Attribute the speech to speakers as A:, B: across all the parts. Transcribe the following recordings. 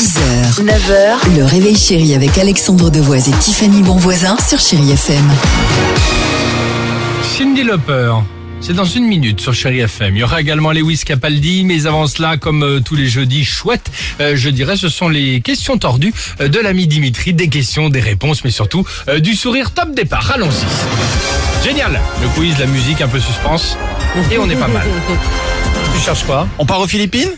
A: 6h, 9h, le réveil chéri avec Alexandre Devoise et Tiffany Bonvoisin sur Chéri FM.
B: Cindy Lauper. C'est dans une minute sur Chéri FM. Il y aura également Lewis Capaldi, mais avant cela, comme euh, tous les jeudis, chouette, euh, je dirais, ce sont les questions tordues euh, de l'ami Dimitri. Des questions, des réponses, mais surtout du sourire top départ. Allons-y. Génial. Le quiz, la musique, un peu suspense. Et on est pas mal. Tu cherches quoi?
C: On part aux Philippines?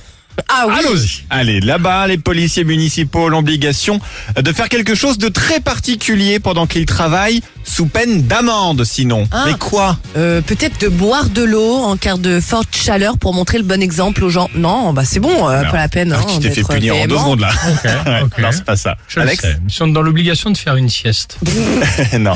A: Ah oui,
B: Allons-y.
C: Allez, là-bas, les policiers municipaux ont l'obligation de faire quelque chose de très particulier pendant qu'ils travaillent, sous peine d'amende sinon.
D: Ah.
C: Mais quoi
D: Euh, peut-être de boire de l'eau en cas de forte chaleur pour montrer le bon exemple aux gens. Non, bah c'est bon, euh, pas la peine.
C: Ah,
D: hein,
C: Tu t'es fait punir en deux secondes là. non, c'est pas ça.
B: Je le
C: Alex.
B: Ils sont dans l'obligation de faire une sieste.
C: non.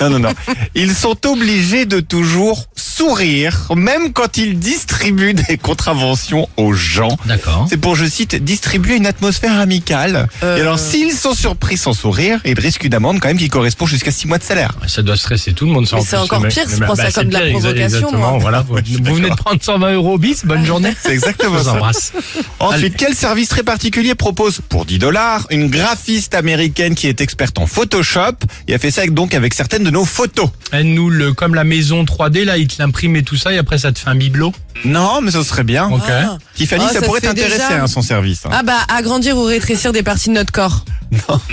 C: non, non, non. Ils sont obligés de toujours sourire, même quand ils distribuent des contraventions aux gens.
B: D'accord.
C: C'est pour, je cite, distribuer une atmosphère amicale.
D: Euh.
C: Et alors, s'ils sont surpris sans sourire, ils risquent une amende quand même qui correspond jusqu'à 6 mois de salaire.
B: Ça doit stresser tout le monde. Ça,
D: Mais c'est encore pire, je prends ça
B: bah,
D: comme
B: c'est
D: de la
B: pire,
D: provocation,
B: Exactement,
D: moi.
B: voilà. Vous, venez de prendre 120 euros bis, bonne journée.
C: C'est
B: Je
C: exactement
B: vous
C: ça.
B: embrasse.
C: Ensuite,
B: Allez.
C: quel service très particulier propose pour 10 dollars une graphiste américaine qui est experte en Photoshop et a fait ça avec- donc avec certaines de nos photos.
B: Elle nous, le, comme la maison 3D, là, il te l'imprime et tout ça, et après, ça te fait un bibelot?
C: Non, mais ce serait bien.
B: Ok.
D: Ah.
C: Tiffany,
D: Ah,
C: ça,
D: ça
C: pourrait
D: déjà.
C: hein, son service. hein.
D: Ah bah agrandir ou rétrécir des parties de notre corps.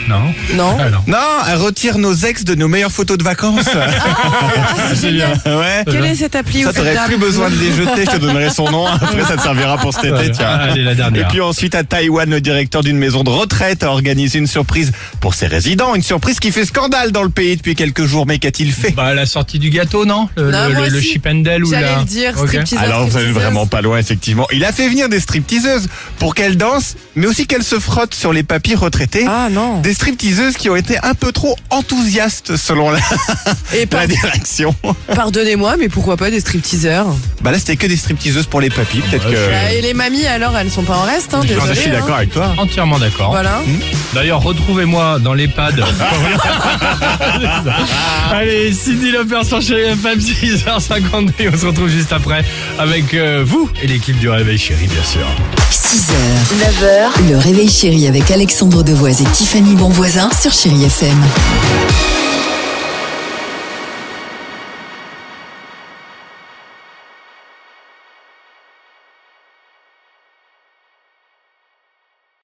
B: Non.
D: Non.
B: Alors.
C: Non, elle retire nos ex de nos meilleures photos de vacances.
D: Ah, c'est génial.
C: ouais.
D: Quelle est cette appli
C: Ça,
D: ou cette
C: t'aurais
D: dame
C: plus besoin de les jeter, je te donnerai son nom. Après, ça te servira pour cet été, tiens.
B: Allez, la dernière.
C: Et puis ensuite, à Taïwan, le directeur d'une maison de retraite a organisé une surprise pour ses résidents. Une surprise qui fait scandale dans le pays depuis quelques jours. Mais qu'a-t-il fait?
B: Bah, la sortie du gâteau, non? Le,
D: Non,
B: le,
D: moi
B: le, le
D: aussi.
B: chip and Dale ou
D: J'allais
B: la...
D: le dire,
B: Ok.
D: stripteaseuse,
C: Alors, vous
D: stripteaseuse.
C: vraiment pas loin, effectivement. Il a fait venir des stripteaseuses pour qu'elles dansent, mais aussi qu'elles se frottent sur les papiers retraités.
D: Ah non.
C: Des stripteaseuses qui ont été un peu trop enthousiastes selon la,
D: Et par-
C: la direction.
D: pardonnez-moi, mais pourquoi pas des stripteaseurs
C: Bah là, c'était que des stripteaseuses pour les papis. Peut-être
B: Ouais,
C: que.
D: Bah, Et les mamies alors, elles sont pas en reste, hein,
C: Je suis
D: hein.
C: d'accord avec toi.
B: Entièrement d'accord.
D: Voilà.
B: D'ailleurs, retrouvez-moi dans l'EHPAD. Allez, Cindy Lauper sur Chéri FM, 6h52. Et on se retrouve juste après avec euh, vous et l'équipe du Réveil Chéri, bien sûr.
A: 6h, 9h, le réveil chéri avec Alexandre Devoise et Tiffany Bonvoisin sur Chéri FM.